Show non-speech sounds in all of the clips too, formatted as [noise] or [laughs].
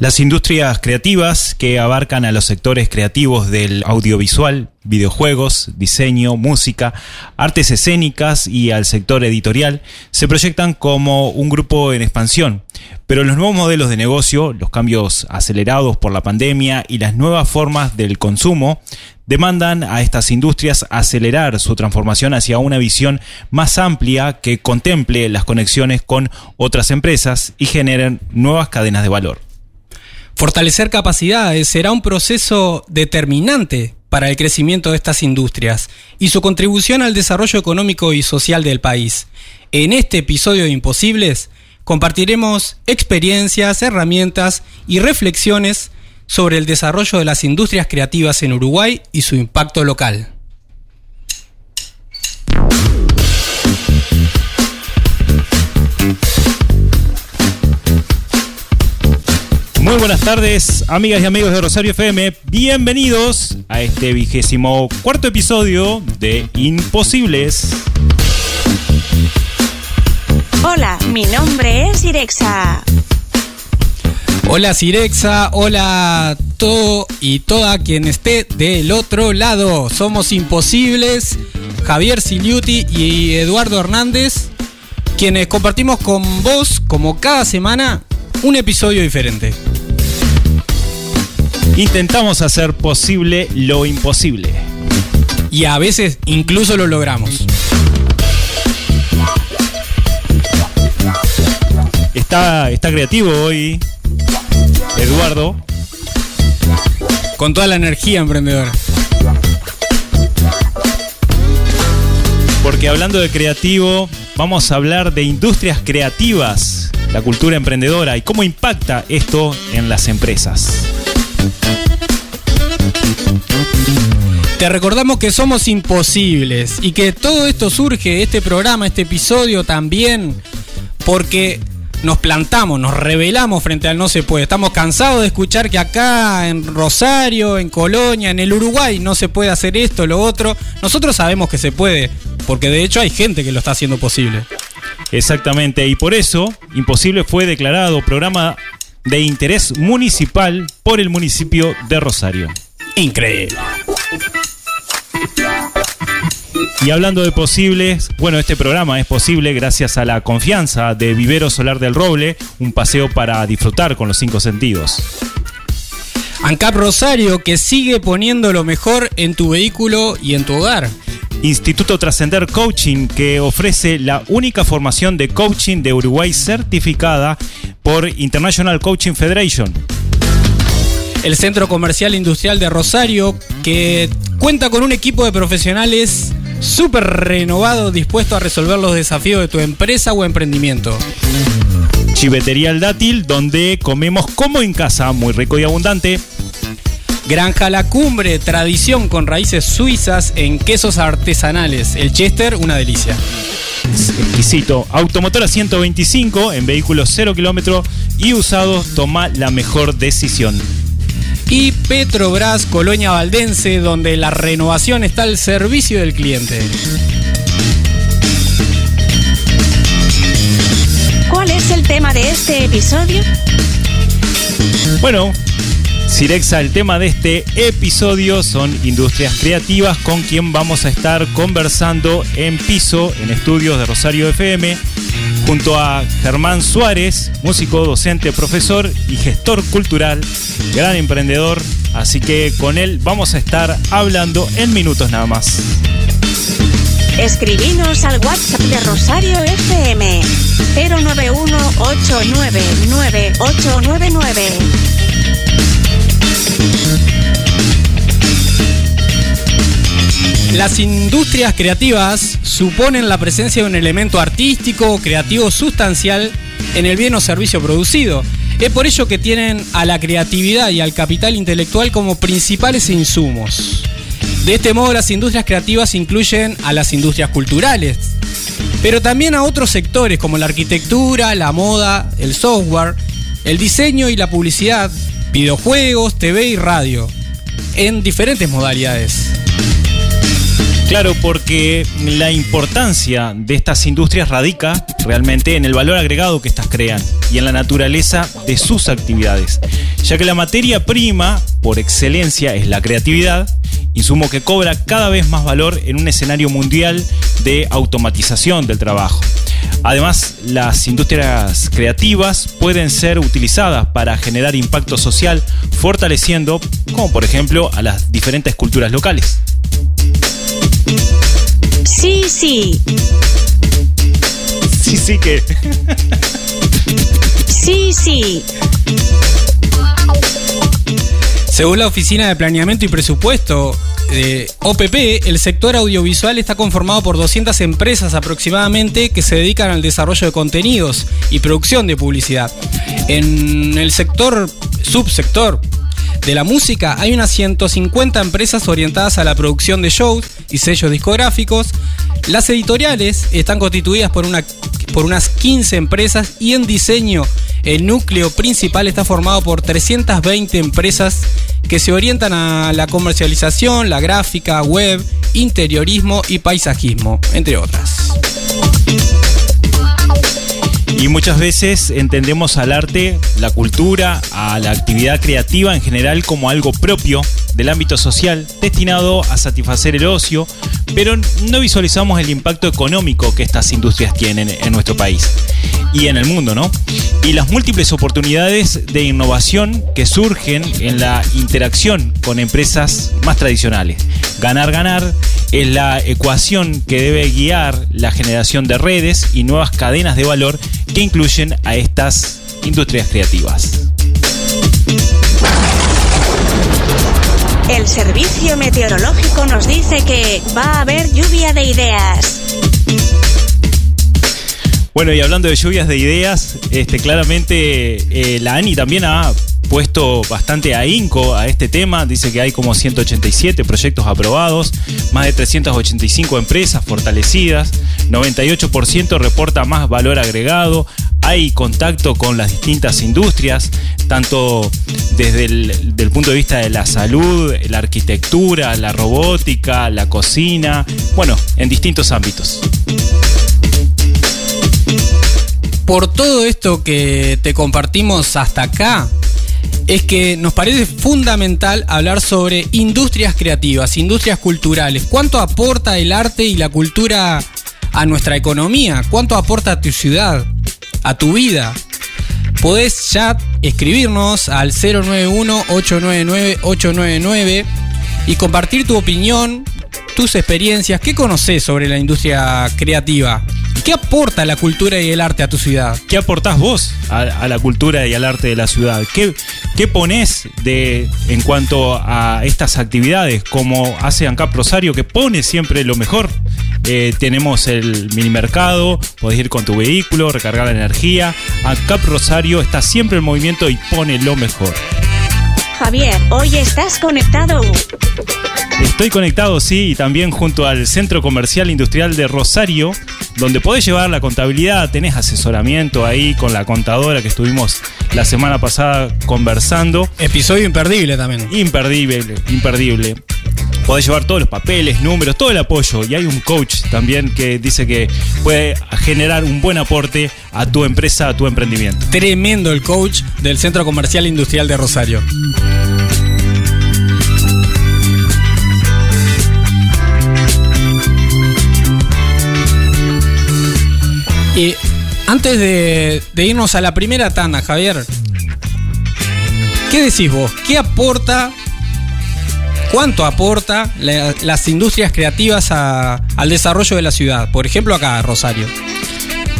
Las industrias creativas que abarcan a los sectores creativos del audiovisual, videojuegos, diseño, música, artes escénicas y al sector editorial se proyectan como un grupo en expansión. Pero los nuevos modelos de negocio, los cambios acelerados por la pandemia y las nuevas formas del consumo demandan a estas industrias acelerar su transformación hacia una visión más amplia que contemple las conexiones con otras empresas y generen nuevas cadenas de valor. Fortalecer capacidades será un proceso determinante para el crecimiento de estas industrias y su contribución al desarrollo económico y social del país. En este episodio de Imposibles compartiremos experiencias, herramientas y reflexiones sobre el desarrollo de las industrias creativas en Uruguay y su impacto local. Muy buenas tardes, amigas y amigos de Rosario FM. Bienvenidos a este vigésimo cuarto episodio de Imposibles. Hola, mi nombre es Irexa. Hola Cirexa, hola todo y toda quien esté del otro lado. Somos Imposibles, Javier Siliuti y Eduardo Hernández, quienes compartimos con vos, como cada semana, un episodio diferente. Intentamos hacer posible lo imposible. Y a veces incluso lo logramos. Está, está creativo hoy Eduardo. Con toda la energía emprendedora. Porque hablando de creativo, vamos a hablar de industrias creativas, la cultura emprendedora y cómo impacta esto en las empresas. Te recordamos que somos imposibles y que todo esto surge, este programa, este episodio también, porque nos plantamos, nos rebelamos frente al no se puede. Estamos cansados de escuchar que acá en Rosario, en Colonia, en el Uruguay no se puede hacer esto, lo otro. Nosotros sabemos que se puede, porque de hecho hay gente que lo está haciendo posible. Exactamente, y por eso Imposible fue declarado programa de interés municipal por el municipio de Rosario. Increíble. Y hablando de posibles, bueno, este programa es posible gracias a la confianza de Vivero Solar del Roble, un paseo para disfrutar con los cinco sentidos. ANCAP Rosario que sigue poniendo lo mejor en tu vehículo y en tu hogar. Instituto Trascender Coaching que ofrece la única formación de coaching de Uruguay certificada por International Coaching Federation. El Centro Comercial Industrial de Rosario que cuenta con un equipo de profesionales súper renovado dispuesto a resolver los desafíos de tu empresa o emprendimiento. Chivetería El Dátil, donde comemos como en casa, muy rico y abundante. Granja La Cumbre, tradición con raíces suizas en quesos artesanales. El Chester, una delicia. Exquisito. Automotora 125 en vehículos 0 kilómetros y usados, toma la mejor decisión. Y Petrobras Colonia Valdense, donde la renovación está al servicio del cliente. ¿Cuál es el tema de este episodio? Bueno, Cirexa, el tema de este episodio son industrias creativas con quien vamos a estar conversando en piso en estudios de Rosario FM junto a Germán Suárez, músico, docente, profesor y gestor cultural, gran emprendedor. Así que con él vamos a estar hablando en minutos nada más. Escribinos al WhatsApp de Rosario FM 091-899-899. Las industrias creativas suponen la presencia de un elemento artístico o creativo sustancial en el bien o servicio producido. Es por ello que tienen a la creatividad y al capital intelectual como principales insumos. De este modo las industrias creativas incluyen a las industrias culturales, pero también a otros sectores como la arquitectura, la moda, el software, el diseño y la publicidad, videojuegos, TV y radio, en diferentes modalidades. Claro, porque la importancia de estas industrias radica realmente en el valor agregado que estas crean y en la naturaleza de sus actividades, ya que la materia prima por excelencia es la creatividad, insumo que cobra cada vez más valor en un escenario mundial de automatización del trabajo. Además, las industrias creativas pueden ser utilizadas para generar impacto social, fortaleciendo, como por ejemplo, a las diferentes culturas locales. Sí, sí. Sí, sí que. Sí, sí. Según la Oficina de Planeamiento y Presupuesto de OPP, el sector audiovisual está conformado por 200 empresas aproximadamente que se dedican al desarrollo de contenidos y producción de publicidad. En el sector, subsector de la música, hay unas 150 empresas orientadas a la producción de shows y sellos discográficos. Las editoriales están constituidas por, una, por unas 15 empresas y en diseño el núcleo principal está formado por 320 empresas que se orientan a la comercialización, la gráfica, web, interiorismo y paisajismo, entre otras. Y muchas veces entendemos al arte, la cultura, a la actividad creativa en general como algo propio del ámbito social, destinado a satisfacer el ocio, pero no visualizamos el impacto económico que estas industrias tienen en nuestro país y en el mundo, ¿no? Y las múltiples oportunidades de innovación que surgen en la interacción con empresas más tradicionales. Ganar, ganar es la ecuación que debe guiar la generación de redes y nuevas cadenas de valor que incluyen a estas industrias creativas. El servicio meteorológico nos dice que va a haber lluvia de ideas. Bueno, y hablando de lluvias de ideas, este, claramente eh, la ANI también ha puesto bastante ahínco a este tema. Dice que hay como 187 proyectos aprobados, más de 385 empresas fortalecidas, 98% reporta más valor agregado, hay contacto con las distintas industrias, tanto desde el punto de vista de la salud, la arquitectura, la robótica, la cocina, bueno, en distintos ámbitos. Por todo esto que te compartimos hasta acá, es que nos parece fundamental hablar sobre industrias creativas, industrias culturales. ¿Cuánto aporta el arte y la cultura a nuestra economía? ¿Cuánto aporta a tu ciudad, a tu vida? Podés ya escribirnos al 091-899-899 y compartir tu opinión, tus experiencias. ¿Qué conoces sobre la industria creativa? ¿Qué aporta la cultura y el arte a tu ciudad? ¿Qué aportás vos a, la cultura y al arte de la ciudad? ¿Qué, qué pones de, en cuanto a estas actividades? Como hace ANCAP Rosario, que pone siempre lo mejor. Eh, tenemos el mini mercado, podés ir con tu vehículo, recargar la energía. ANCAP Rosario está siempre en movimiento y pone lo mejor. Javier, hoy estás conectado. Estoy conectado, sí, y también junto al Centro Comercial Industrial de Rosario, donde podés llevar la contabilidad, tenés asesoramiento ahí con la contadora que estuvimos la semana pasada conversando. Episodio imperdible también. Imperdible, imperdible. Podés llevar todos los papeles, números, todo el apoyo. Y hay un coach también que dice que puede generar un buen aporte a tu empresa, a tu emprendimiento. Tremendo el coach del Centro Comercial Industrial de Rosario. Y antes de, irnos a la primera tanda, Javier, ¿qué decís vos? ¿Qué aporta cuánto aporta la- las industrias creativas al desarrollo de la ciudad. Por ejemplo, acá, Rosario.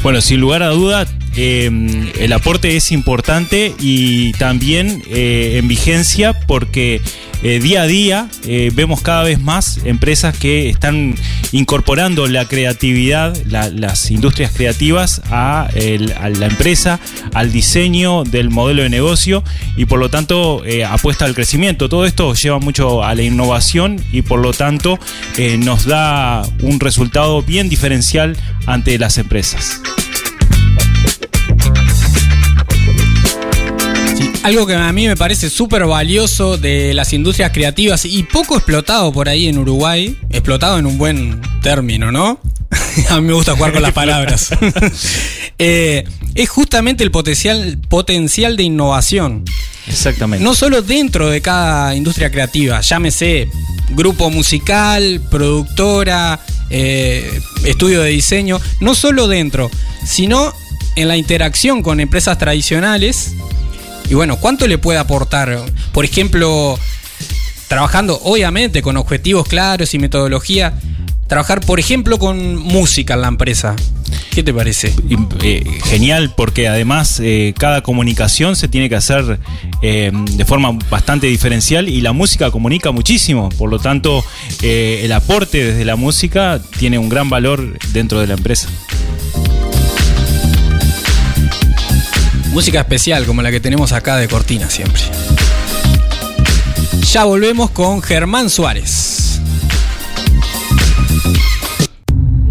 Bueno, sin lugar a duda, eh, el aporte es importante y también eh, en vigencia porque eh, día a día eh, vemos cada vez más empresas que están incorporando la creatividad, la- las industrias creativas a, la empresa, al diseño del modelo de negocio y por lo tanto apuesta al crecimiento. Todo esto lleva mucho a la innovación y por lo tanto nos da un resultado bien diferencial ante las empresas. Algo que a mí me parece súper valioso de las industrias creativas y poco explotado por ahí en Uruguay, explotado en un buen término, ¿no? [laughs] a mí me gusta jugar con las [laughs] palabras. [laughs] Eh, es justamente el potencial, potencial de innovación. Exactamente. No solo dentro de cada industria creativa, llámese grupo musical, productora, eh, estudio de diseño, no solo dentro, sino en la interacción con empresas tradicionales. Y bueno, ¿cuánto le puede aportar? Por ejemplo, trabajando obviamente con objetivos claros y metodología, trabajar por ejemplo con música en la empresa. ¿Qué te parece? Eh, genial, porque además eh, cada comunicación se tiene que hacer eh, de forma bastante diferencial y la música comunica muchísimo. Por lo tanto, el aporte desde la música tiene un gran valor dentro de la empresa. Música especial como la que tenemos acá de Cortina siempre. Ya volvemos con Germán Suárez.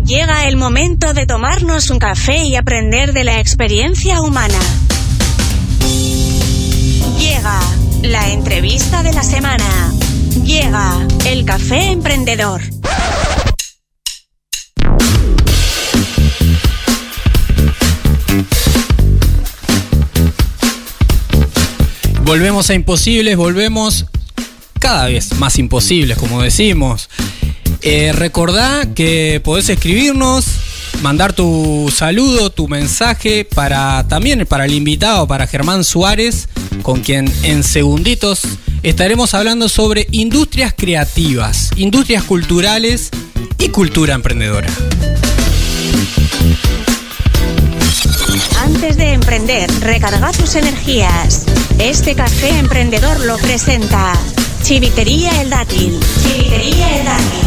Llega el momento de tomarnos un café y aprender de la experiencia humana. Llega la entrevista de la semana. Llega el café emprendedor. Volvemos a imposibles, volvemos cada vez más imposibles, como decimos. Eh, recordá que podés escribirnos, mandar tu saludo, tu mensaje para también para el invitado, para Germán Suárez, con quien en segunditos estaremos hablando sobre industrias creativas, industrias culturales y cultura emprendedora. Antes de emprender, recarga tus energías. Este café emprendedor lo presenta Chivitería El Dátil. Chivitería El Dátil.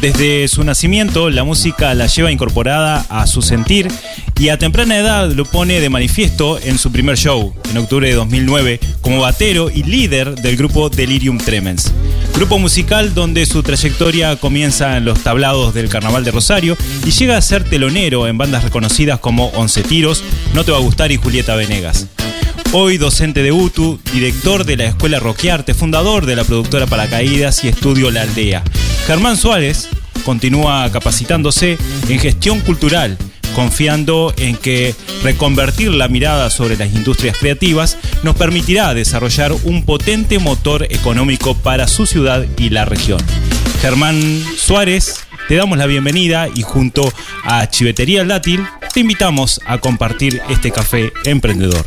Desde su nacimiento, la música la lleva incorporada a su sentir y a temprana edad lo pone de manifiesto en su primer show, en octubre de 2009, como batero y líder del grupo Delirium Tremens. Grupo musical donde su trayectoria comienza en los tablados del Carnaval de Rosario y llega a ser telonero en bandas reconocidas como Once Tiros, No Te Va a Gustar y Julieta Venegas. Hoy docente de UTU, director de la Escuela Roquearte, fundador de la productora Paracaídas y estudio La Aldea. Germán Suárez continúa capacitándose en gestión cultural, confiando en que reconvertir la mirada sobre las industrias creativas nos permitirá desarrollar un potente motor económico para su ciudad y la región. Germán Suárez, te damos la bienvenida y junto a Chivetería Látil te invitamos a compartir este café emprendedor.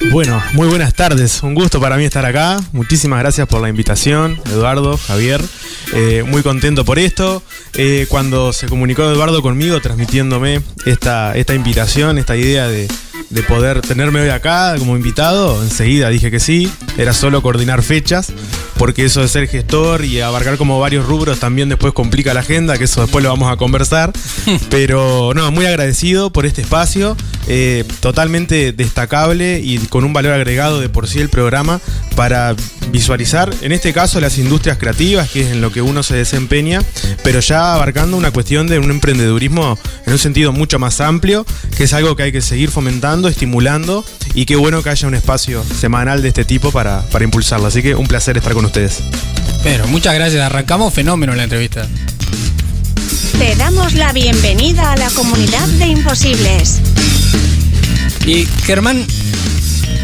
Bueno, muy buenas tardes. Un gusto para mí estar acá. Muchísimas gracias por la invitación, Eduardo, Javier. Eh, muy contento por esto. Eh, cuando se comunicó Eduardo conmigo transmitiéndome esta, esta invitación, esta idea de, de poder tenerme hoy acá como invitado, enseguida dije que sí. Era solo coordinar fechas, porque eso de ser gestor y abarcar como varios rubros también después complica la agenda, que eso después lo vamos a conversar. [laughs] Pero no, muy agradecido por este espacio, eh, totalmente destacable y con un valor agregado de por sí el programa para visualizar, en este caso, las industrias creativas, que es en lo que uno se desempeña, pero ya abarcando una cuestión de un emprendedurismo en un sentido mucho más amplio, que es algo que hay que seguir fomentando, estimulando, y qué bueno que haya un espacio semanal de este tipo para, para impulsarlo. Así que un placer estar con ustedes. Pero muchas gracias, arrancamos fenómeno la entrevista. Te damos la bienvenida a la comunidad de imposibles. Y Germán,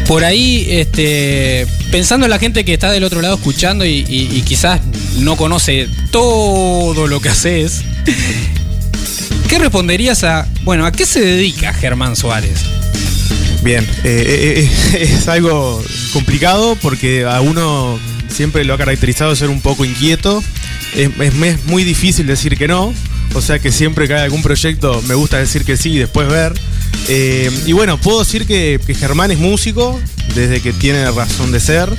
por ahí, este, pensando en la gente que está del otro lado escuchando y, y- y quizás no conoce todo lo que haces, ¿qué responderías a, bueno, a qué se dedica Germán Suárez? Bien, eh, eh, eh, [laughs] es algo complicado porque a uno siempre lo ha caracterizado ser un poco inquieto. Es, es- muy difícil decir que no. O sea que siempre que hay algún proyecto me gusta decir que sí y después ver. Y bueno, puedo decir que, que Germán es músico desde que tiene razón de ser.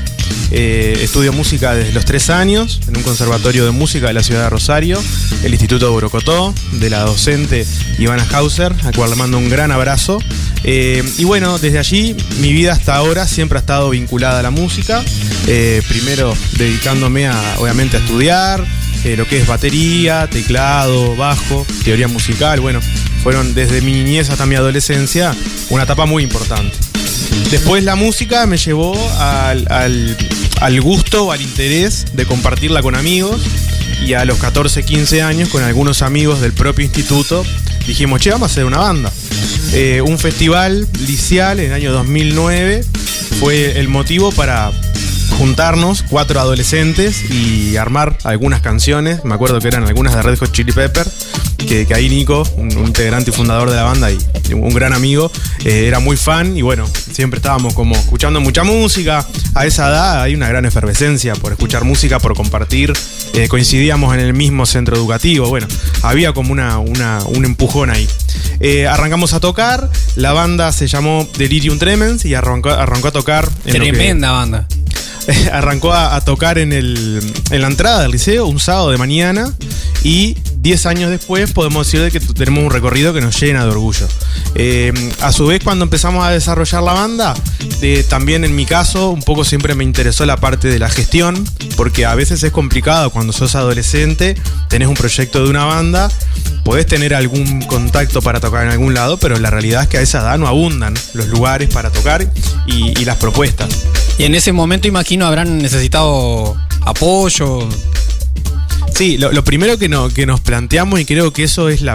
Eh, estudio música desde los tres años en un conservatorio de música de la ciudad de Rosario, el Instituto de de la docente Ivana Hauser, a cual le mando un gran abrazo. Eh, y bueno, desde allí mi vida hasta ahora siempre ha estado vinculada a la música. Eh, primero dedicándome a, obviamente, a estudiar lo que es batería, teclado, bajo, teoría musical, bueno, fueron desde mi niñez hasta mi adolescencia una etapa muy importante. Después la música me llevó al, al, al gusto, al interés de compartirla con amigos y a los 14, 15 años con algunos amigos del propio instituto dijimos, che, vamos a hacer una banda. Eh, un festival liceal en el año 2009 fue el motivo para juntarnos, cuatro adolescentes, y armar algunas canciones. Me acuerdo que eran algunas de Red Hot Chili Pepper, que, ahí Nico, un, integrante y fundador de la banda y un gran amigo, eh, era muy fan y bueno, siempre estábamos como escuchando mucha música. A esa edad hay una gran efervescencia por escuchar música, por compartir. Eh, coincidíamos en el mismo centro educativo. Bueno, había como una, un empujón ahí. Eh, arrancamos a tocar, la banda se llamó Delirium Tremens y arrancó, arrancó a tocar. Tremenda banda. [laughs] arrancó a, tocar en, el, la entrada del liceo un sábado de mañana y 10 años después podemos decir de que tenemos un recorrido que nos llena de orgullo. Eh, a su vez, cuando empezamos a desarrollar la banda, también en mi caso, un poco siempre me interesó la parte de la gestión, porque a veces es complicado cuando sos adolescente, tenés un proyecto de una banda, podés tener algún contacto para tocar en algún lado, pero la realidad es que a esa edad no abundan los lugares para tocar y las propuestas. Y en ese momento imagino habrán necesitado apoyo. Sí, lo, primero que, no- que nos planteamos, y creo que eso es el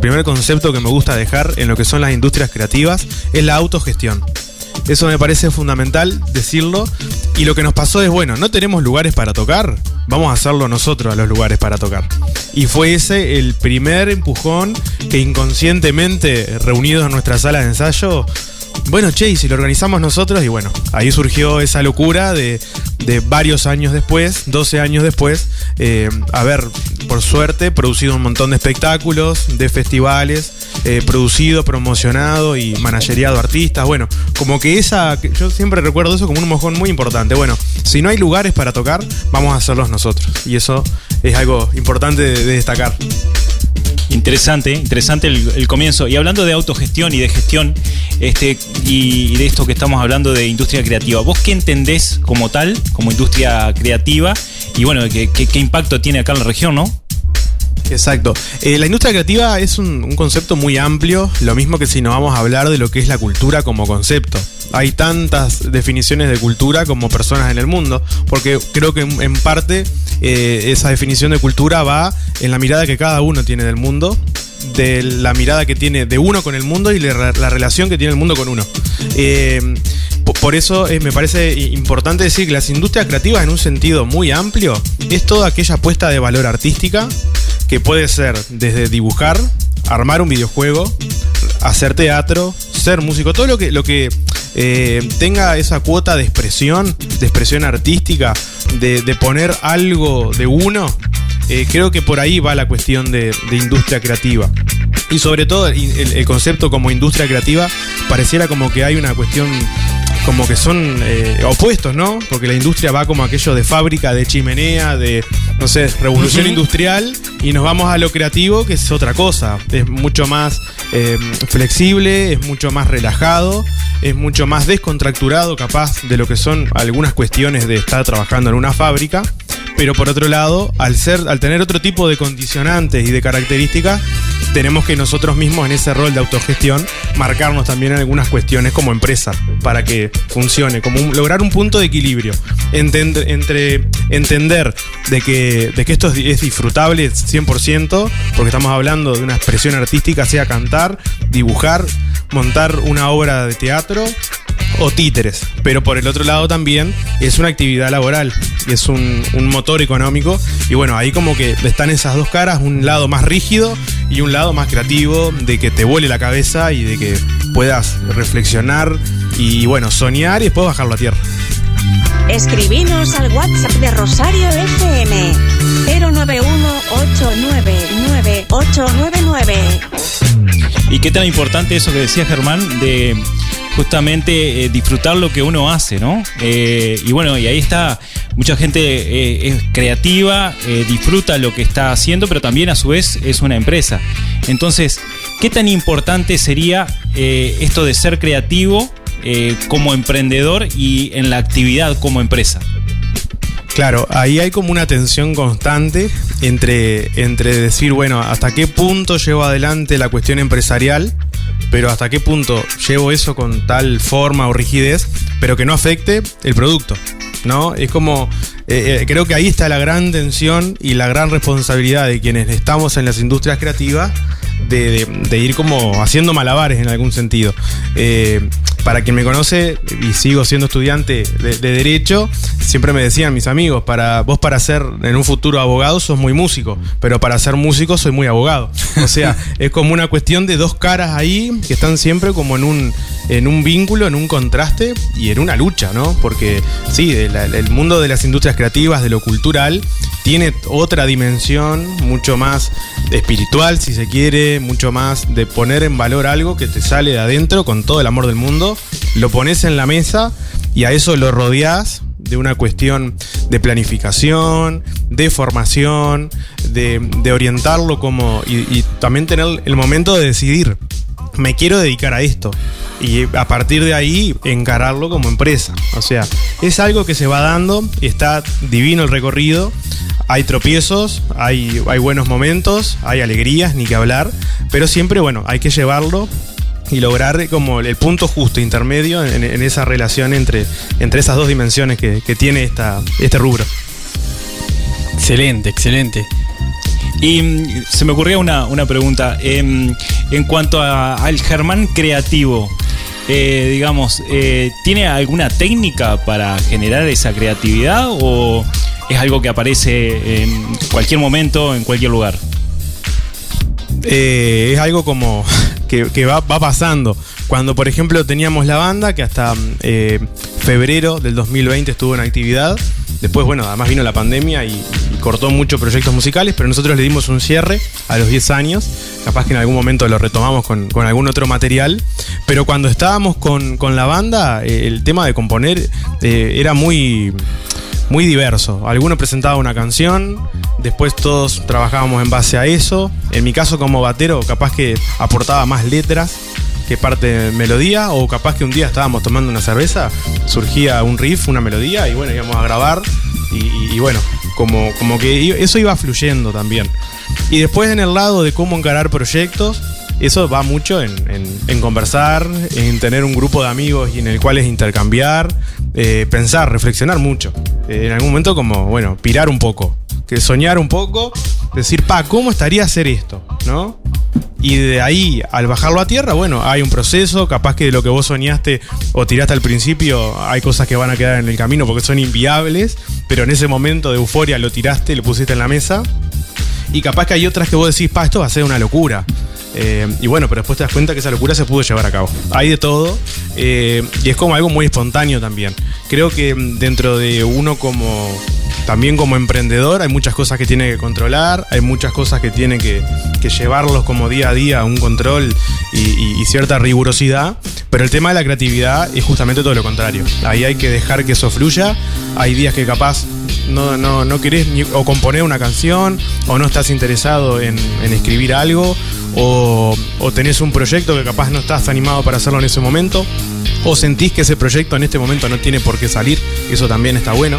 primer concepto que me gusta dejar en lo que son las industrias creativas, es la autogestión. Eso me parece fundamental decirlo. Y lo que nos pasó es, bueno, no tenemos lugares para tocar, vamos a hacerlo nosotros a los lugares para tocar. Y fue ese el primer empujón que inconscientemente, reunidos en nuestra sala de ensayo, bueno, che, y si lo organizamos nosotros, y bueno, ahí surgió esa locura de, de varios años después, 12 años después, eh, haber, por suerte, producido un montón de espectáculos, de festivales, eh, producido, promocionado y manageriado artistas. Bueno, como que esa, yo siempre recuerdo eso como un mojón muy importante. Bueno, si no hay lugares para tocar, vamos a hacerlos nosotros. Y eso es algo importante de destacar. Interesante, interesante el, comienzo. Y hablando de autogestión y de gestión, este, y, de esto que estamos hablando de industria creativa, ¿vos qué entendés como tal, como industria creativa? Y bueno, ¿qué, qué- qué impacto tiene acá en la región, no? Exacto. Eh, la industria creativa es un, concepto muy amplio, lo mismo que si nos vamos a hablar de lo que es la cultura como concepto. Hay tantas definiciones de cultura como personas en el mundo, porque creo que en, parte eh, esa definición de cultura va en la mirada que cada uno tiene del mundo, de la mirada que tiene de uno con el mundo y la, la relación que tiene el mundo con uno. Eh, po- por eso me parece importante decir que las industrias creativas en un sentido muy amplio es toda aquella apuesta de valor artística que puede ser desde dibujar, armar un videojuego, hacer teatro, ser músico, todo lo que, lo que eh, tenga esa cuota de expresión, de expresión artística, de, de poner algo de uno, eh, creo que por ahí va la cuestión de, de industria creativa. Y sobre todo el, el- concepto como industria creativa pareciera como que hay una cuestión como que son eh, opuestos, ¿no? Porque la industria va como aquello de fábrica, de chimenea, de, no sé, revolución industrial, y nos vamos a lo creativo, que es otra cosa. Es mucho más eh, flexible, es mucho más relajado, es mucho más descontracturado, capaz de lo que son algunas cuestiones de estar trabajando en una fábrica. Pero por otro lado, al ser, al tener otro tipo de condicionantes y de características, tenemos que nosotros mismos en ese rol de autogestión marcarnos también en algunas cuestiones como empresa para que funcione, como lograr un punto de equilibrio Entend- entre entender de que, de que esto es, es disfrutable 100%, porque estamos hablando de una expresión artística, sea cantar, dibujar, montar una obra de teatro o títeres. Pero por el otro lado también es una actividad laboral, es un, un motor económico. Y bueno, ahí como que están esas dos caras, un lado más rígido y un lado más creativo, de que te vuele la cabeza y de que puedas reflexionar y bueno, soñar y después bajarlo a tierra. Escribinos al WhatsApp de Rosario FM 091-899-899. Y qué tan importante eso que decía Germán de justamente eh, disfrutar lo que uno hace, ¿no? Eh, y bueno, y ahí está, mucha gente eh, es creativa, disfruta lo que está haciendo, pero también a su vez es una empresa. Entonces, ¿qué tan importante sería esto de ser creativo como emprendedor y en la actividad como empresa? Claro, ahí hay como una tensión constante entre, entre decir, bueno, hasta qué punto llevo adelante la cuestión empresarial, pero hasta qué punto llevo eso con tal forma o rigidez, pero que no afecte el producto. ¿No? Es como, eh, eh, creo que ahí está la gran tensión y la gran responsabilidad de quienes estamos en las industrias creativas de, ir como haciendo malabares en algún sentido. Eh, para quien me conoce y sigo siendo estudiante de, de derecho, siempre me decían mis amigos, para vos para ser en un futuro abogado sos muy músico, pero para ser músico soy muy abogado. O sea, [laughs] es como una cuestión de dos caras ahí que están siempre como en un en un vínculo, en un contraste y en una lucha, ¿no? Porque sí, el, el mundo de las industrias creativas, de lo cultural, tiene otra dimensión mucho más espiritual, si se quiere, mucho más de poner en valor algo que te sale de adentro con todo el amor del mundo, lo pones en la mesa y a eso lo rodeás de una cuestión de planificación, de formación, de, orientarlo como y también tener el momento de decidir, me quiero dedicar a esto. Y a partir de ahí encararlo como empresa. O sea, es algo que se va dando, está divino el recorrido, hay tropiezos, hay, buenos momentos, hay alegrías, ni que hablar, pero siempre, bueno, hay que llevarlo y lograr como el punto justo intermedio en, en esa relación entre, entre esas dos dimensiones que, que tiene esta, este rubro. Excelente, excelente. Y mm, se me ocurría una, una pregunta. Em, en cuanto a- al Germán creativo, eh, digamos, eh, ¿tiene alguna técnica para generar esa creatividad o es algo que aparece en cualquier momento, en cualquier lugar? Eh, es algo como [laughs] que, que va, va pasando. Cuando, por ejemplo, teníamos la banda, que hasta febrero del 2020 estuvo en actividad. Después, bueno, además vino la pandemia y, cortó muchos proyectos musicales, pero nosotros le dimos un cierre a los 10 años. Capaz que en algún momento lo retomamos con, algún otro material. Pero cuando estábamos con, con la banda, eh, el tema de componer eh, era muy muy diverso. Alguno presentaba una canción, después todos trabajábamos en base a eso. En mi caso como batero capaz que aportaba más letras que parte melodía o capaz que un día estábamos tomando una cerveza, surgía un riff, una melodía y bueno, íbamos a grabar y, bueno, como, como que eso iba fluyendo también. Y después en el lado de cómo encarar proyectos, eso va mucho en, en- conversar, en tener un grupo de amigos en el cual es intercambiar, eh, pensar, reflexionar mucho. Eh, en algún momento como, bueno, pirar un poco, que soñar un poco, decir, pa, ¿cómo estaría hacer esto? ¿No? Y de ahí, al bajarlo a tierra, bueno, hay un proceso, capaz que de lo que vos soñaste o tiraste al principio, hay cosas que van a quedar en el camino porque son inviables, pero en ese momento de euforia lo tiraste, lo pusiste en la mesa. Y capaz que hay otras que vos decís, pa, esto va a ser una locura. Eh, y bueno, pero después te das cuenta que esa locura se pudo llevar a cabo. Hay de todo. eh, y es como algo muy espontáneo también. Creo que mm, dentro de uno como. También como emprendedor hay muchas cosas que tiene que controlar, hay muchas cosas que tiene que, llevarlos como día a día a un control y, cierta rigurosidad, pero el tema de la creatividad es justamente todo lo contrario. Ahí hay que dejar que eso fluya, hay días que capaz no, no, no querés o componer una canción o no estás interesado en escribir algo o, o tenés un proyecto que capaz no estás animado para hacerlo en ese momento o sentís que ese proyecto en este momento no tiene por qué salir, eso también está bueno.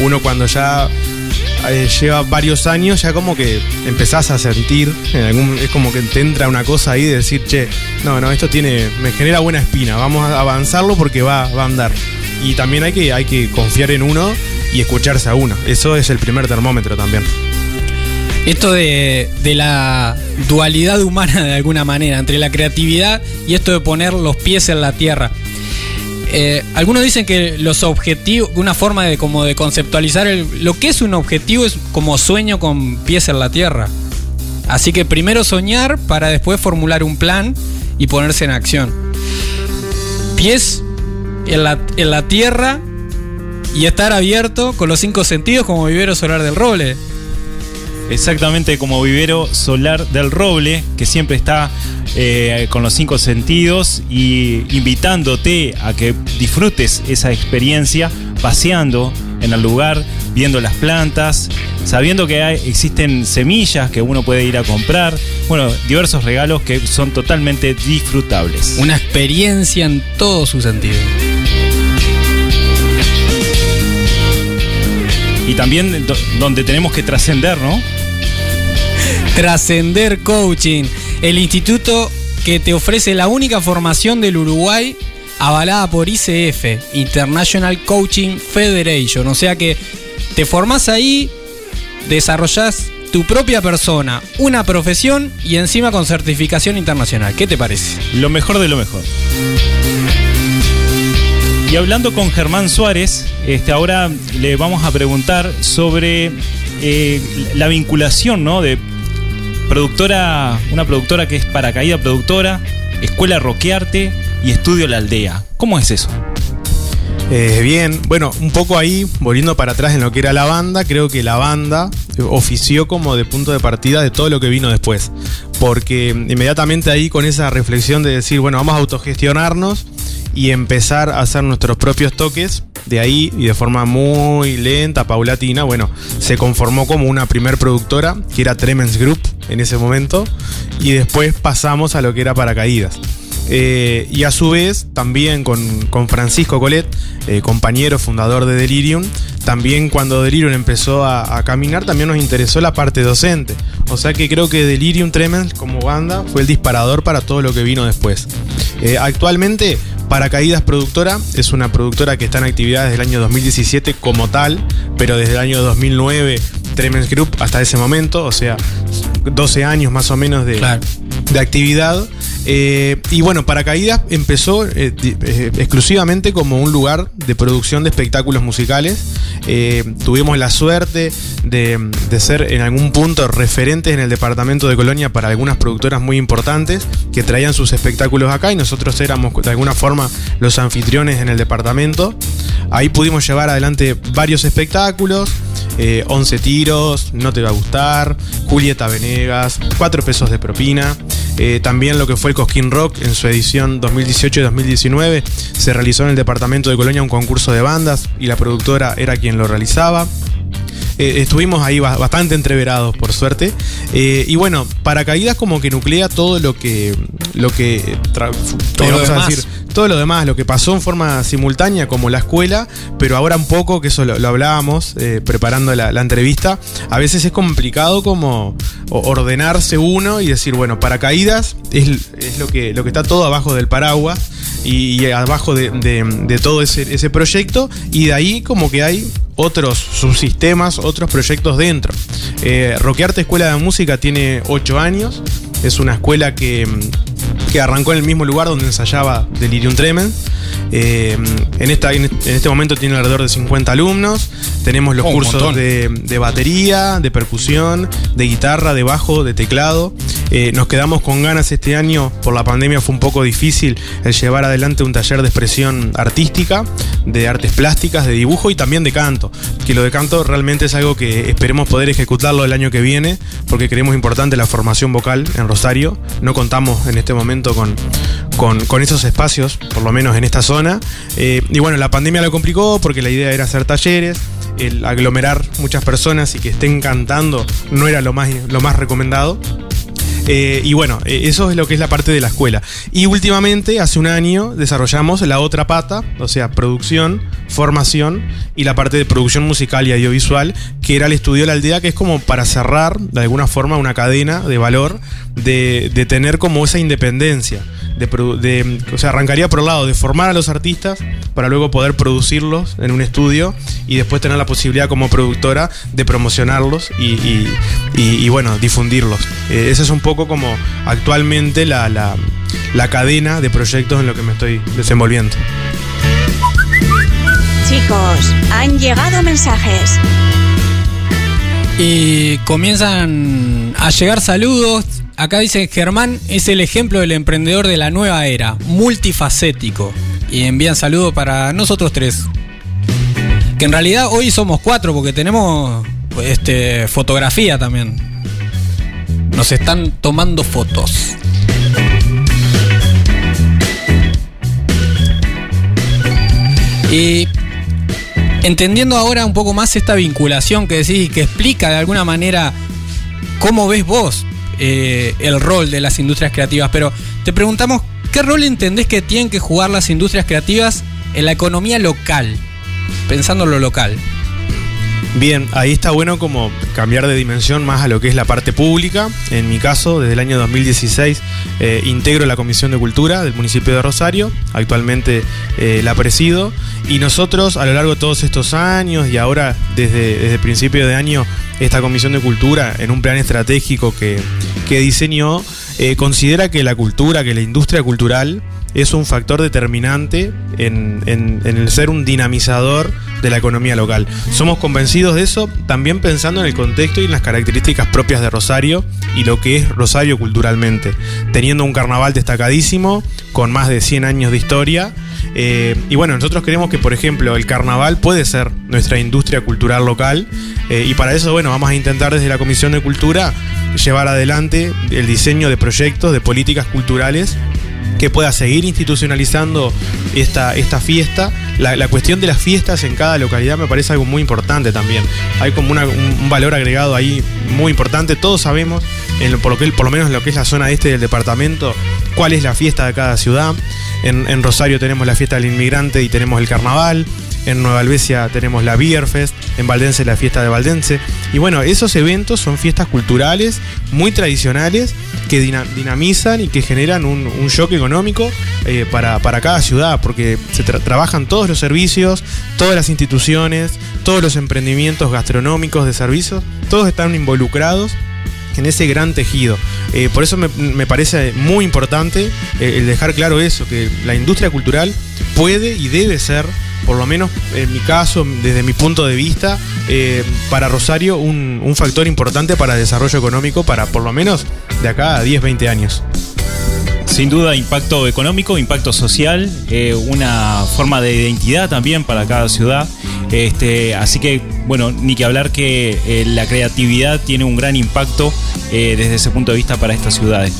Uno cuando ya eh, lleva varios años ya como que empezás a sentir, en algún- es como que te entra una cosa ahí de decir, che, no, no, esto tiene, me genera buena espina, vamos a avanzarlo porque va, va a andar. Y también hay que, hay que confiar en uno y escucharse a uno. Eso es el primer termómetro también. Esto de, de la dualidad humana de alguna manera, entre la creatividad y esto de poner los pies en la tierra. Eh, algunos dicen que los objetivos, una forma de como de conceptualizar el- lo que es un objetivo es como sueño con pies en la tierra. Así que primero soñar para después formular un plan y ponerse en acción. Pies en la, en la tierra y estar abierto con los cinco sentidos como vivero solar del roble. Exactamente como vivero solar del roble, que siempre está eh, con los cinco sentidos y invitándote a que disfrutes esa experiencia paseando en el lugar, viendo las plantas, sabiendo que hay- existen semillas que uno puede ir a comprar, bueno, diversos regalos que son totalmente disfrutables. Una experiencia en todo su sentido. y también do- donde tenemos que trascender, ¿no? Trascender Coaching, el instituto que te ofrece la única formación del Uruguay avalada por ICF, International Coaching Federation. O sea que te formás ahí, desarrollás tu propia persona, una profesión y encima con certificación internacional. ¿Qué te parece? Lo mejor de lo mejor. Y hablando con Germán Suárez, este, ahora le vamos a preguntar sobre eh, la vinculación, ¿no? De productora, una productora que es Paracaída Productora, Escuela Roquearte y Estudio La Aldea. ¿Cómo es eso? Eh, bien, bueno, un poco ahí, volviendo para atrás en lo que era la banda, creo que la banda ofició como de punto de partida de todo lo que vino después. Porque inmediatamente ahí con esa reflexión de decir, bueno, vamos a autogestionarnos y empezar a hacer nuestros propios toques, de ahí y de forma muy lenta, paulatina, bueno, se conformó como una primer productora, que era Tremens Group en ese momento, y después pasamos a lo que era Paracaídas. Eh, y a su vez, también con, con Francisco Colet, eh, compañero fundador de Delirium, también cuando Delirium empezó a, caminar, también nos interesó la parte docente. O sea que creo que Delirium Tremens como banda fue el disparador para todo lo que vino después. Eh, actualmente, Paracaídas Productora es una productora que está en actividad desde el año 2017 como tal, pero desde el año 2009 Tremens Group hasta ese momento, o sea, 12 años más o menos de, Claro. de actividad. Eh, y bueno, Paracaídas empezó eh, eh, exclusivamente como un lugar de producción de espectáculos musicales. Tuvimos la suerte de, de ser en algún punto referentes en el departamento de Colonia para algunas productoras muy importantes que traían sus espectáculos acá y nosotros éramos de alguna forma los anfitriones en el departamento. Ahí pudimos llevar adelante varios espectáculos. Eh, 11 tiros, no te va a gustar, Julieta Venegas, 4 pesos de propina. Eh, también lo que fue el Cosquín Rock en su edición 2018 y 2019 se realizó en el departamento de Colonia un concurso de bandas y la productora era quien lo realizaba. Eh, estuvimos ahí ba- bastante entreverados, por suerte. Eh, y bueno, Paracaídas como que nuclea todo lo que. Lo que Todo lo demás. todo lo demás, lo que pasó en forma simultánea como la escuela, pero ahora un poco, que eso lo, lo hablábamos eh, preparando la, la entrevista, a veces es complicado como ordenarse uno y decir, bueno, paracaídas es, es lo, que, lo que está todo abajo del paraguas y, y abajo de, de- de todo ese, ese proyecto y de ahí como que hay otros subsistemas, otros proyectos dentro. Eh, Roquearte Escuela de Música tiene 8 años, es una escuela que, mm, que arrancó en el mismo lugar donde ensayaba Delirium Tremens. Eh, en, esta, en este momento tiene alrededor de 50 alumnos. Tenemos los Oh, cursos de, de batería, de percusión, de guitarra, de bajo, de teclado. Eh, nos quedamos con ganas este año, por la pandemia fue un poco difícil el llevar adelante un taller de expresión artística, de artes plásticas, de dibujo y también de canto. Que lo de canto realmente es algo que esperemos poder ejecutarlo el año que viene, porque creemos importante la formación vocal en Rosario. No contamos en este momento con, con, esos espacios, por lo menos en esta zona. Eh, y bueno, la pandemia lo complicó porque la idea era hacer talleres, el aglomerar muchas personas y que estén cantando no era lo más, lo más recomendado. Eh, y bueno, eh, eso es lo que es la parte de la escuela. Y últimamente, hace un año, desarrollamos la otra pata, o sea, producción, formación y la parte de producción musical y audiovisual, que era el estudio de la aldea, que es como para cerrar de alguna forma una cadena de valor, de, de tener como esa independencia. De, o sea, arrancaría por el lado de formar a los artistas para luego poder producirlos en un estudio y después tener la posibilidad como productora de promocionarlos y, y- y- y, bueno, difundirlos. Eh, esa es un poco como actualmente la, la- la cadena de proyectos en lo que me estoy desenvolviendo. Chicos, han llegado mensajes. Y comienzan a llegar saludos. Acá dice Germán es el ejemplo del emprendedor de la nueva era, multifacético. Y envían saludos para nosotros tres. Que en realidad hoy somos cuatro porque tenemos este, fotografía también. Nos están tomando fotos. Y entendiendo ahora un poco más esta vinculación que decís y que explica de alguna manera cómo ves vos eh, el rol de las industrias creativas, pero te preguntamos, ¿qué rol entendés que tienen que jugar las industrias creativas en la economía local? Pensando en lo local. Bien, ahí está bueno como cambiar de dimensión más a lo que es la parte pública. En mi caso, desde el año 2016 eh, integro la Comisión de Cultura del municipio de Rosario, actualmente eh, la presido, y nosotros a lo largo de todos estos años y ahora desde, desde principio de año, esta Comisión de Cultura en un plan estratégico que, que diseñó, eh, considera que la cultura, que la industria cultural es un factor determinante en, en- en el ser un dinamizador de la economía local. Somos convencidos de eso, también pensando en el contexto y en las características propias de Rosario y lo que es Rosario culturalmente. Teniendo un carnaval destacadísimo, con más de 100 años de historia. eh, y bueno, nosotros creemos que, por ejemplo, el carnaval puede ser nuestra industria cultural local. eh, y para eso, bueno, vamos a intentar desde la Comisión de Cultura llevar adelante el diseño de proyectos, de políticas culturales que pueda seguir institucionalizando esta, esta fiesta. La, la cuestión de las fiestas en cada localidad me parece algo muy importante también. Hay como una- un, un valor agregado ahí muy importante. Todos sabemos, en lo- por, lo que, por lo menos en lo que es la zona este del departamento, cuál es la fiesta de cada ciudad. En, Rosario tenemos la fiesta del inmigrante y tenemos el carnaval. En Nueva Albesia tenemos la Beer Fest, en Valdense la fiesta de Valdense. Y bueno, esos eventos son fiestas culturales muy tradicionales que dina- dinamizan y que generan un, un shock económico eh, para, para cada ciudad, porque se tra- trabajan todos los servicios, todas las instituciones, todos los emprendimientos gastronómicos de servicios, todos están involucrados en ese gran tejido. Eh, por eso me, me parece muy importante eh, el dejar claro eso, que la industria cultural puede y debe ser, por lo menos en mi caso, desde mi punto de vista, eh, para Rosario un, un factor importante para desarrollo económico para por lo menos de acá a 10, 20 años. Sin duda, impacto económico, impacto social, una forma de identidad también para cada ciudad. Este, así que, bueno, ni que hablar que eh, la creatividad tiene un gran impacto eh, desde ese punto de vista para estas ciudades.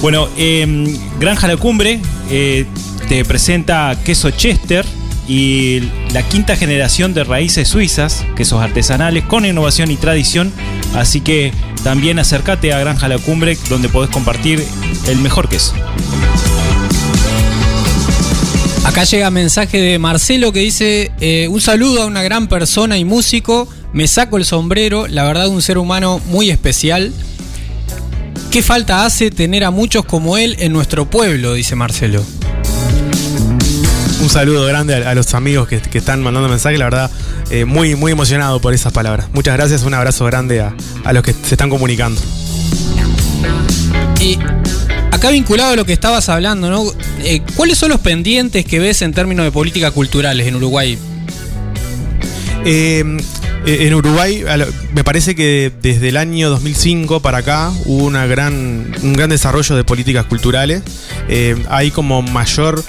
Bueno, eh, Granja La Cumbre eh, te presenta queso Chester y la quinta generación de raíces suizas, quesos artesanales con innovación y tradición. Así que también acércate a Granja La Cumbre donde podés compartir el mejor queso. Acá llega mensaje de Marcelo que dice: eh, Un saludo a una gran persona y músico. Me saco el sombrero, la verdad, un ser humano muy especial. ¿Qué falta hace tener a muchos como él en nuestro pueblo? Dice Marcelo. Un saludo grande a, a los amigos que, que están mandando mensajes, la verdad, eh, muy, muy emocionado por esas palabras. Muchas gracias, un abrazo grande a, a los que se están comunicando. Y acá vinculado a lo que estabas hablando, ¿no? Eh, ¿Cuáles son los pendientes que ves en términos de políticas culturales en Uruguay? Eh, eh, en Uruguay, me parece que desde el año 2005 para acá hubo una gran, un gran desarrollo de políticas culturales. Hay como mayor,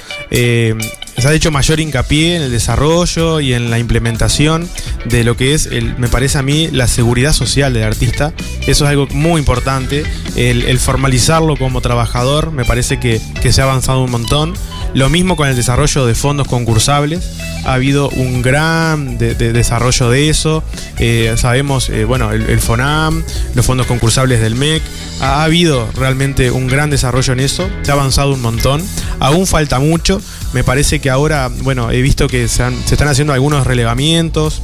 se ha hecho mayor hincapié en el desarrollo y en la implementación de lo que es, el, me parece a mí, la seguridad social del artista. Eso es algo muy importante. El, formalizarlo como trabajador, me parece que se ha avanzado un montón. Lo mismo con el desarrollo de fondos concursables. Ha habido un gran de- de desarrollo de eso. Eh, sabemos, eh, bueno, el, FONAM, los fondos concursables del MEC. Ha, ha habido realmente un gran desarrollo en eso. Se ha avanzado un montón. Aún falta mucho. Me parece que ahora, bueno, he visto que se, han- se están haciendo algunos relevamientos.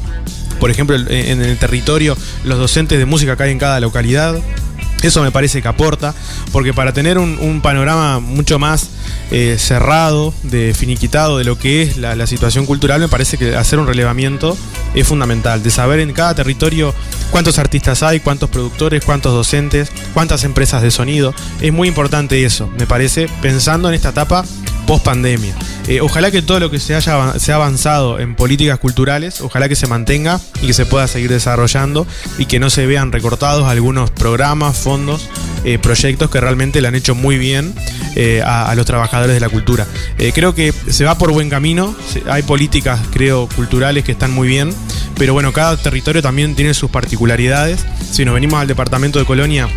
Por ejemplo, en el territorio, los docentes de música que en cada localidad. Eso me parece que aporta, porque para tener un panorama mucho más eh, cerrado, de finiquitado de lo que es la, la situación cultural, me parece que hacer un relevamiento es fundamental, de saber en cada territorio cuántos artistas hay, cuántos productores, cuántos docentes, cuántas empresas de sonido. Es muy importante eso, me parece, pensando en esta etapa post pandemia. ojalá que todo lo que se haya se ha avanzado en políticas culturales, ojalá que se mantenga y que se pueda seguir desarrollando y que no se vean recortados algunos programas, fondos, eh, proyectos que realmente le han hecho muy bien eh, a, a los trabajadores de la cultura. Eh, creo que se va por buen camino, hay políticas, creo, culturales que están muy bien, pero bueno, cada territorio también tiene sus particularidades. Si nos venimos al departamento de Colonia,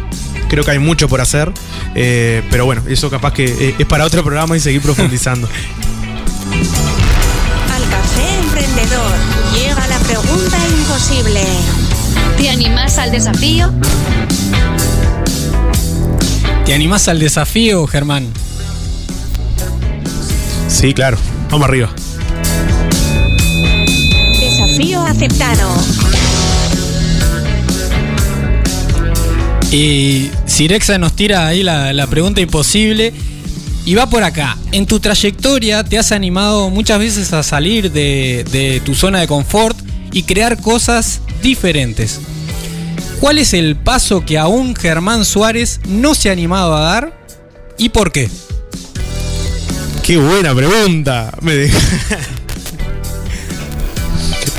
creo que hay mucho por hacer, eh, pero bueno, eso capaz que eh, es para otro programa y seguir profundizando. [laughs] Al café emprendedor llega la pregunta imposible. ¿Te animás al desafío? ¿Te animás al desafío, Germán? Sí, claro, vamos arriba. Desafío aceptado. Y Sirexa nos tira ahí la, la pregunta imposible. Y va por acá. En tu trayectoria te has animado muchas veces a salir de, de tu zona de confort y crear cosas diferentes. ¿Cuál es el paso que aún Germán Suárez no se ha animado a dar y por qué? Qué buena pregunta. Me deja- [laughs]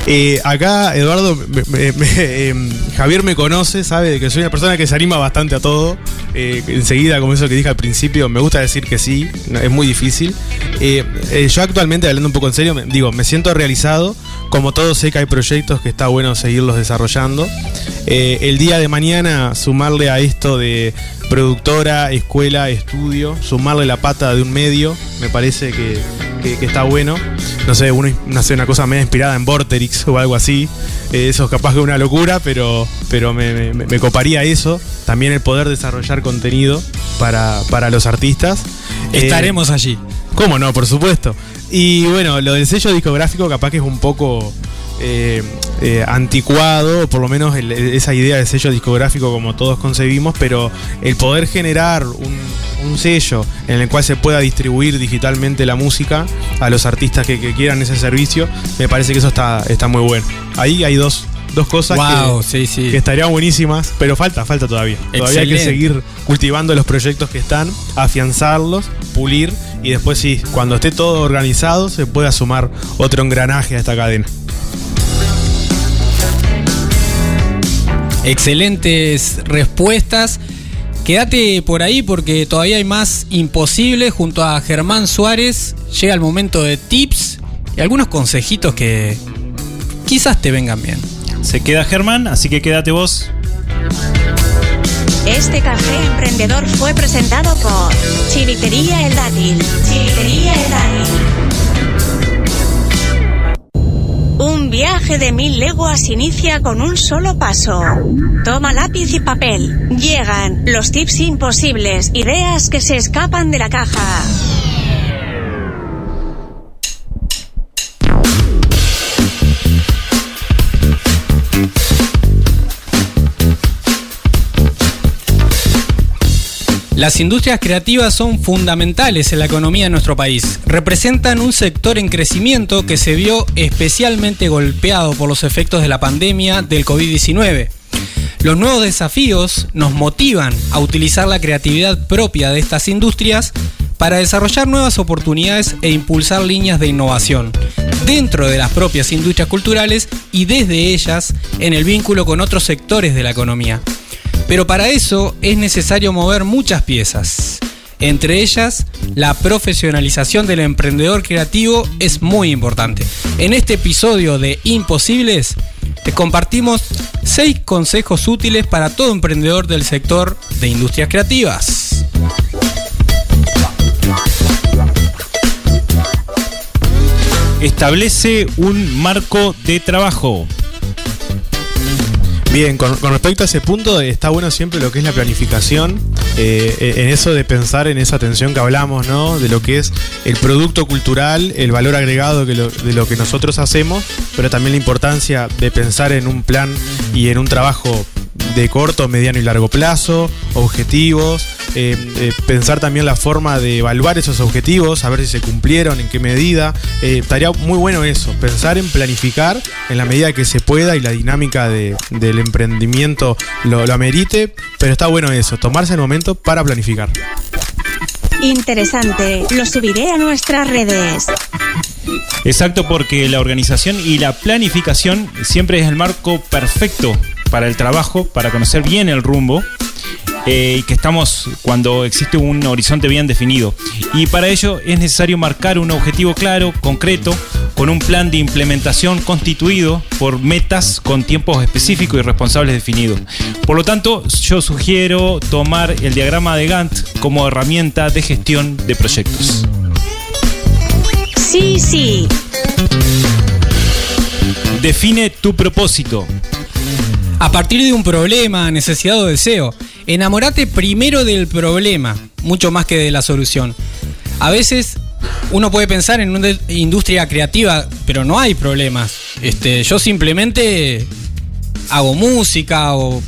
Eh, acá Eduardo, me- me- me- em, Javier me conoce, sabe de que soy una persona que se anima bastante a todo. Eh, enseguida, como eso que dije al principio, me gusta decir que sí, es muy difícil. Eh, eh, yo actualmente, hablando un poco en serio, me- digo, me siento realizado. Como todos sé que hay proyectos que está bueno seguirlos desarrollando. Eh, el día de mañana sumarle a esto de productora, escuela, estudio, sumarle la pata de un medio, me parece que, está bueno. No sé, uno no sé, una cosa medio inspirada en Vorterix o algo así. Eso es capaz que una locura, pero, pero me, me- me coparía eso. También el poder desarrollar contenido para, para los artistas. Eh, Estaremos allí. ¿Cómo no? Por supuesto. Y bueno, lo del sello discográfico capaz que es un poco eh, eh, anticuado, por lo menos el- esa idea de sello discográfico como todos concebimos, pero el poder generar un, un sello en el cual se pueda distribuir digitalmente la música a los artistas que, que quieran ese servicio, me parece que eso está, está muy bueno. Ahí hay dos, dos cosas Wow, que, sí, sí. que estarían buenísimas, pero falta, falta todavía. Todavía hay que seguir cultivando los proyectos que están, afianzarlos, pulir y después sí, cuando esté todo organizado se pueda sumar otro engranaje a esta cadena. Excelentes respuestas. Quédate por ahí porque todavía hay más imposible. Junto a Germán Suárez llega el momento de tips y algunos consejitos que quizás te vengan bien. Se queda Germán, así que quédate vos. Este café emprendedor fue presentado por Chivitería El Dátil. Chivitería El Dátil. Un viaje de mil leguas inicia con un solo paso. Toma lápiz y papel. Llegan los tips imposibles, ideas que se escapan de la caja. Las industrias creativas son fundamentales en la economía de nuestro país. Representan un sector en crecimiento que se vio especialmente golpeado por los efectos de la pandemia del COVID-19. Los nuevos desafíos nos motivan a utilizar la creatividad propia de estas industrias para desarrollar nuevas oportunidades e impulsar líneas de innovación dentro de las propias industrias culturales y desde ellas en el vínculo con otros sectores de la economía. Pero para eso es necesario mover muchas piezas. Entre ellas, la profesionalización del emprendedor creativo es muy importante. En este episodio de Imposibles, te compartimos 6 consejos útiles para todo emprendedor del sector de industrias creativas. Establece un marco de trabajo. Bien, con, con respecto a ese punto, está bueno siempre lo que es la planificación, eh, en eso de pensar en esa atención que hablamos, ¿no? De lo que es el producto cultural, el valor agregado de lo que nosotros hacemos, pero también la importancia de pensar en un plan y en un trabajo de corto, mediano y largo plazo, objetivos, eh, eh, pensar también la forma de evaluar esos objetivos, a ver si se cumplieron, en qué medida. Eh, estaría muy bueno eso, pensar en planificar en la medida que se pueda y la dinámica de- del emprendimiento lo, lo amerite, pero está bueno eso, tomarse el momento para planificar. Interesante. Lo subiré a nuestras redes. Exacto, porque la organización y la planificación siempre es el marco perfecto para el trabajo, para conocer bien el rumbo. eh, y que estamos cuando existe un horizonte bien definido. Y para ello es necesario marcar un objetivo claro, concreto, con un plan de implementación constituido por metas con tiempos específicos y responsables definidos. Por lo tanto, yo sugiero tomar el diagrama de Gantt como herramienta de gestión de proyectos. Sí, sí. Define tu propósito. A partir de un problema, necesidad o deseo, enamorate primero del problema, mucho más que de la solución. A veces uno puede pensar en una industria creativa, pero no hay problemas. Este, yo simplemente hago música o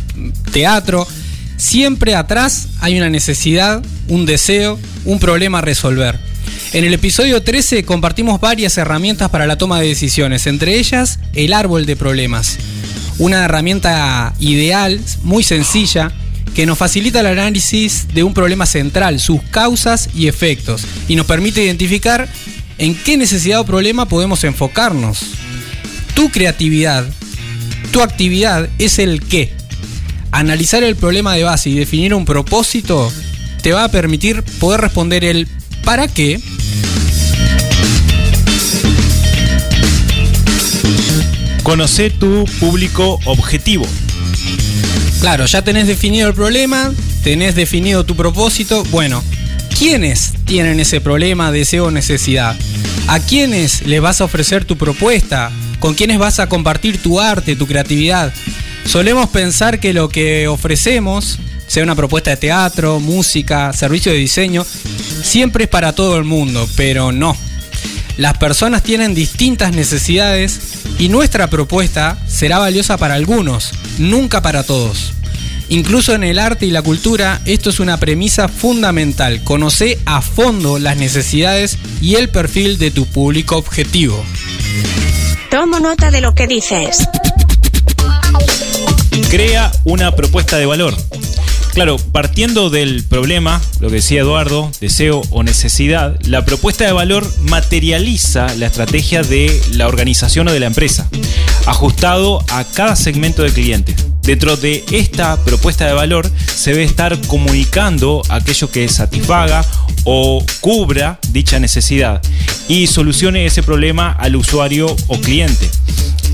teatro. siempre atrás hay una necesidad, un deseo, un problema a resolver. En el episodio 13 compartimos varias herramientas para la toma de decisiones, entre ellas el árbol de problemas. Una herramienta ideal, muy sencilla, que nos facilita el análisis de un problema central, sus causas y efectos, y nos permite identificar en qué necesidad o problema podemos enfocarnos. Tu creatividad, tu actividad es el qué. Analizar el problema de base y definir un propósito te va a permitir poder responder el para qué Conoce tu público objetivo. Claro, ya tenés definido el problema, tenés definido tu propósito. Bueno, ¿quiénes tienen ese problema, deseo o necesidad? ¿A quiénes les vas a ofrecer tu propuesta? ¿Con quiénes vas a compartir tu arte, tu creatividad? Solemos pensar que lo que ofrecemos, sea una propuesta de teatro, música, servicio de diseño, siempre es para todo el mundo, pero no. Las personas tienen distintas necesidades y nuestra propuesta será valiosa para algunos, nunca para todos. Incluso en el arte y la cultura, esto es una premisa fundamental. Conoce a fondo las necesidades y el perfil de tu público objetivo. Tomo nota de lo que dices. Crea una propuesta de valor. Claro, partiendo del problema, lo que decía Eduardo, deseo o necesidad, la propuesta de valor materializa la estrategia de la organización o de la empresa, ajustado a cada segmento de clientes. Dentro de esta propuesta de valor se debe estar comunicando aquello que satisfaga o cubra dicha necesidad y solucione ese problema al usuario o cliente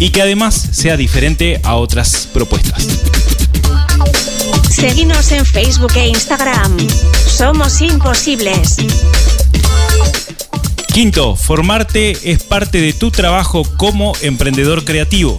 y que además sea diferente a otras propuestas. Seguinos en Facebook e Instagram. Somos imposibles. Quinto, formarte es parte de tu trabajo como emprendedor creativo.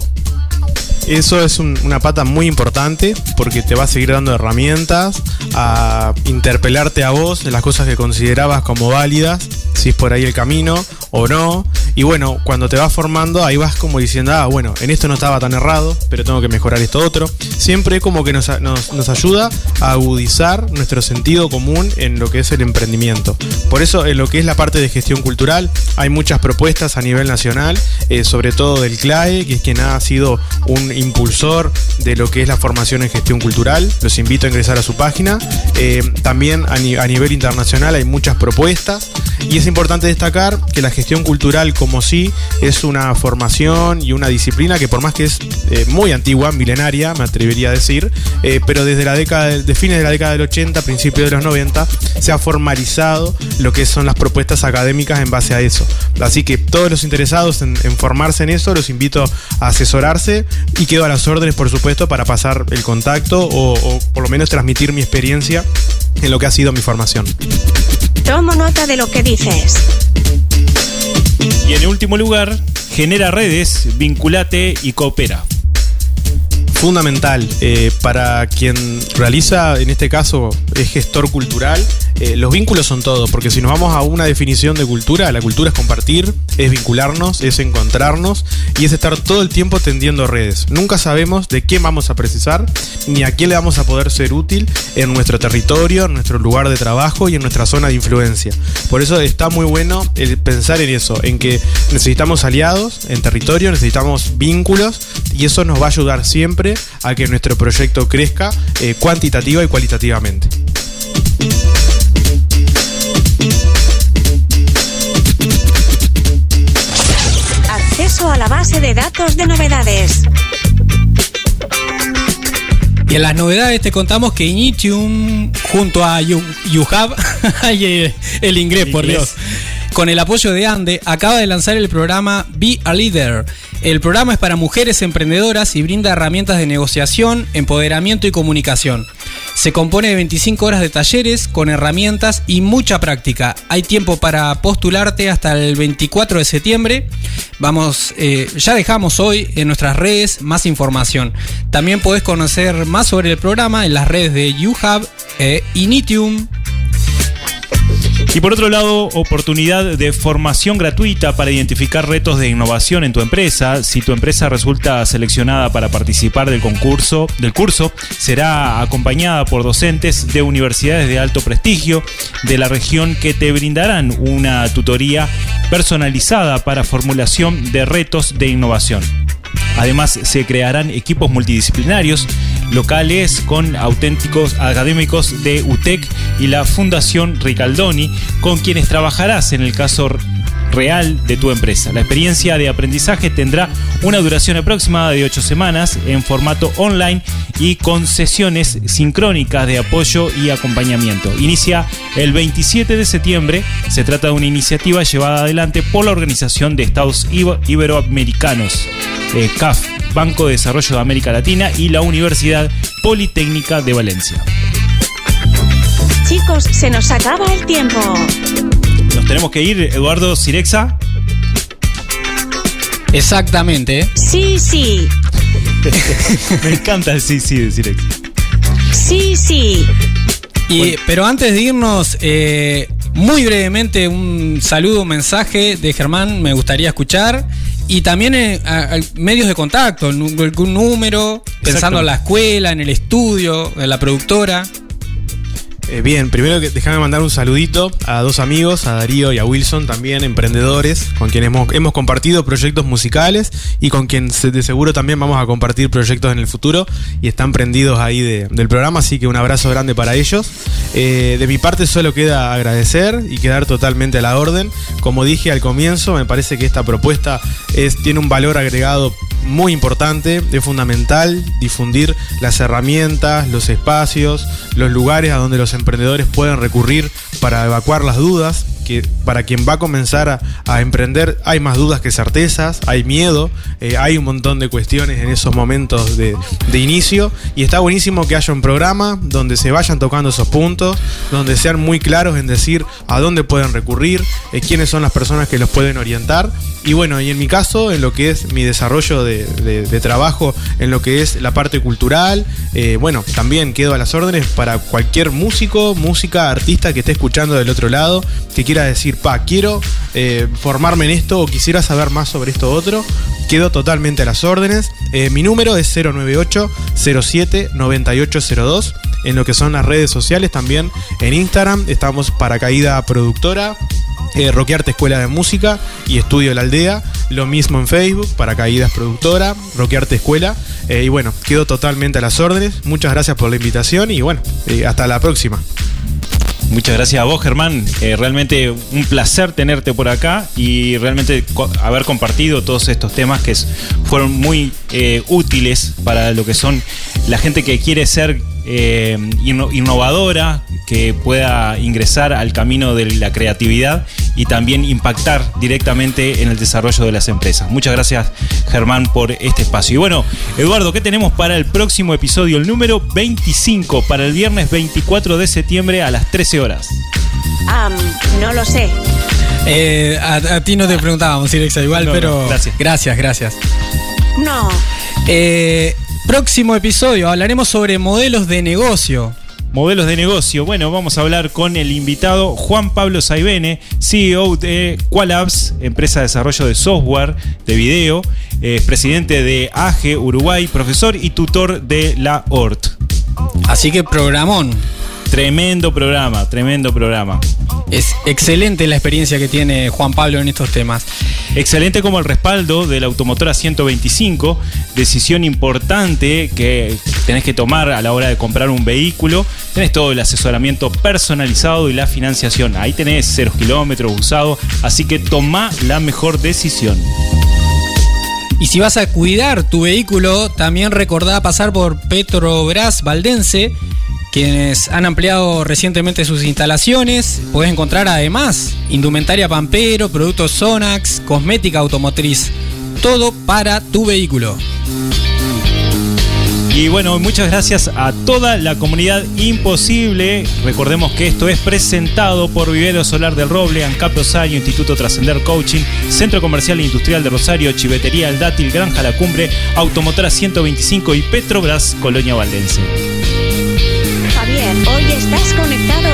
Eso es un- una pata muy importante porque te va a seguir dando herramientas a interpelarte a vos de las cosas que considerabas como válidas, si es por ahí el camino o no. Y bueno, cuando te vas formando, ahí vas como diciendo, ah, bueno, en esto no estaba tan errado, pero tengo que mejorar esto otro. Siempre como que nos, nos- nos ayuda a agudizar nuestro sentido común en lo que es el emprendimiento. Por eso, en lo que es la parte de gestión cultural, hay muchas propuestas a nivel nacional, eh, sobre todo del CLAE, que es quien ha sido un impulsor de lo que es la formación en gestión cultural. Los invito a ingresar a su página. Eh, también a, a nivel internacional hay muchas propuestas y es importante destacar que la gestión cultural como sí es una formación y una disciplina que por más que es eh, muy antigua, milenaria, me atrevería a decir, eh, pero desde la década de, fines de la década del 80, principios de los 90, se ha formalizado lo que son las propuestas académicas en base a eso. Así que todos los interesados en, en formarse en eso, los invito a asesorarse y quedo a las órdenes, por supuesto, para pasar el contacto o, o por lo menos transmitir mi experiencia en lo que ha sido mi formación. Tomo nota de lo que dices. Y en último lugar, genera redes, vinculate y coopera. Fundamental eh, para quien realiza, en este caso, es gestor cultural. eh, los vínculos son todo, porque si nos vamos a una definición de cultura, la cultura es compartir, es vincularnos, es encontrarnos y es estar todo el tiempo tendiendo redes. Nunca sabemos de quién vamos a precisar ni a quién le vamos a poder ser útil en nuestro territorio, en nuestro lugar de trabajo y en nuestra zona de influencia. Por eso está muy bueno el pensar en eso, en que necesitamos aliados en territorio, necesitamos vínculos y eso nos va a ayudar siempre a que nuestro proyecto crezca eh, cuantitativa y cualitativamente. Acceso a la base de datos de novedades. Y en las novedades te contamos que Initium, junto a You, YouHub, [laughs] ay, el, el inglés, por. Dios, con el apoyo de Ande, acaba de lanzar el programa Be a Leader. El programa es para mujeres emprendedoras y brinda herramientas de negociación, empoderamiento y comunicación. Se compone de 25 horas de talleres con herramientas y mucha práctica. Hay tiempo para postularte hasta el 24 de septiembre. Vamos, eh, ya dejamos hoy en nuestras redes más información. También podés conocer más sobre el programa en las redes de YouHub e Initium. Y por otro lado, oportunidad de formación gratuita para identificar retos de innovación en tu empresa. Si tu empresa resulta seleccionada para participar del concurso, del curso, será acompañada por docentes de universidades de alto prestigio de la región que te brindarán una tutoría personalizada para formulación de retos de innovación. Además, se crearán equipos multidisciplinarios locales con auténticos académicos de UTEC y la Fundación Ricaldoni, con quienes trabajarás en el caso real de tu empresa. La experiencia de aprendizaje tendrá una duración aproximada de 8 semanas en formato online y con sesiones sincrónicas de apoyo y acompañamiento. Inicia el 27 de septiembre. Se trata de una iniciativa llevada adelante por la Organización de Estados Iberoamericanos, eh, CAF, Banco de Desarrollo de América Latina y la Universidad Politécnica de Valencia. Chicos, se nos acaba el tiempo. Nos tenemos que ir, Eduardo Cirexa. Exactamente. Sí, sí. [laughs] Me encanta el sí, sí de Cirexa. Sí, sí. Y, Pero antes de irnos, eh, muy brevemente un saludo, un mensaje de Germán, me gustaría escuchar. Y también eh, a- a medios de contacto, algún número, pensando en la escuela, en el estudio, en la productora. Eh, bien, primero que déjame mandar un saludito a dos amigos, a Darío y a Wilson, también emprendedores, con quienes hemos, hemos compartido proyectos musicales y con quien de seguro también vamos a compartir proyectos en el futuro y están prendidos ahí de- del programa, así que un abrazo grande para ellos. Eh, de mi parte solo queda agradecer y quedar totalmente a la orden. Como dije al comienzo, me parece que esta propuesta es, tiene un valor agregado muy importante, es fundamental difundir las herramientas, los espacios, los lugares a donde los emprendedores pueden recurrir para evacuar las dudas, para quien va a comenzar a, emprender hay más dudas que certezas, hay miedo, eh, hay un montón de cuestiones en esos momentos de, inicio. Y está buenísimo que haya un programa donde se vayan tocando esos puntos, donde sean muy claros en decir a dónde pueden recurrir, eh, quiénes son las personas que los pueden orientar. Y bueno, y en mi caso, en lo que es mi desarrollo de, de- de trabajo, en lo que es la parte cultural, eh, bueno, también quedo a las órdenes para cualquier músico, música, artista que esté escuchando del otro lado, que quiera decir, pa, quiero eh, formarme en esto o quisiera saber más sobre esto otro, quedo totalmente a las órdenes. Eh, mi número es 098 07 9802 en lo que son las redes sociales también en Instagram estamos para caída productora eh, Roquearte Escuela de Música y Estudio La Aldea. Lo mismo en Facebook, para Caídas Productora, Roquearte Escuela. Eh, y bueno, quedo totalmente a las órdenes. Muchas gracias por la invitación y bueno, hasta la próxima. Muchas gracias a vos, Germán. Eh, realmente un placer tenerte por acá y realmente co- haber compartido todos estos temas que fueron muy eh, útiles para lo que son la gente que quiere ser eh, inno- innovadora, que pueda ingresar al camino de la creatividad y también impactar directamente en el desarrollo de las empresas. Muchas gracias, Germán, por este espacio. Y bueno, Eduardo, ¿qué tenemos para el próximo episodio? El número 25, para el viernes 24 de septiembre a las 13 horas. Am, no lo sé. Eh, a, a ti no te preguntábamos, Irexa, igual, No, no, pero. gracias. Gracias, gracias. No. Eh, próximo episodio hablaremos sobre modelos de negocio. Modelos de negocio. Bueno, vamos a hablar con el invitado Juan Pablo Saibene, CEO de Qualabs, empresa de desarrollo de software de video, eh, presidente de AGE Uruguay, profesor y tutor de la ORT. Así que programón. Tremendo programa, tremendo programa. Es excelente la experiencia que tiene Juan Pablo en estos temas. Excelente como el respaldo de la automotora 125, decisión importante que tenés que tomar a la hora de comprar un vehículo. Tenés todo el asesoramiento personalizado y la financiación. Ahí tenés ceros kilómetros usado, así que toma la mejor decisión. Y si vas a cuidar tu vehículo, también recordá pasar por Petrobras Valdense, quienes han ampliado recientemente sus instalaciones. Puedes encontrar además indumentaria Pampero, productos Sonax, cosmética automotriz. Todo para tu vehículo. Y bueno, muchas gracias a toda la comunidad imposible. Recordemos que esto es presentado por Vivero Solar del Roble, ANCAP Rosario, Instituto Trascender Coaching, Centro Comercial e Industrial de Rosario, Chivetería El Dátil, Granja La Cumbre, Automotora 125 y Petrobras Colonia Valdense. Estás conectado.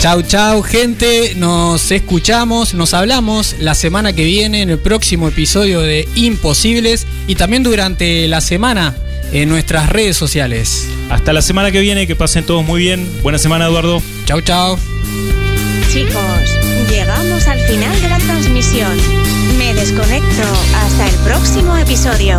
Chau, chau, gente. Nos escuchamos, nos hablamos la semana que viene en el próximo episodio de Imposibles y también durante la semana en nuestras redes sociales. Hasta la semana que viene, que pasen todos muy bien. Buena semana, Eduardo. Chau, chau. Chicos, llegamos al final de la transmisión. Me desconecto hasta el próximo episodio.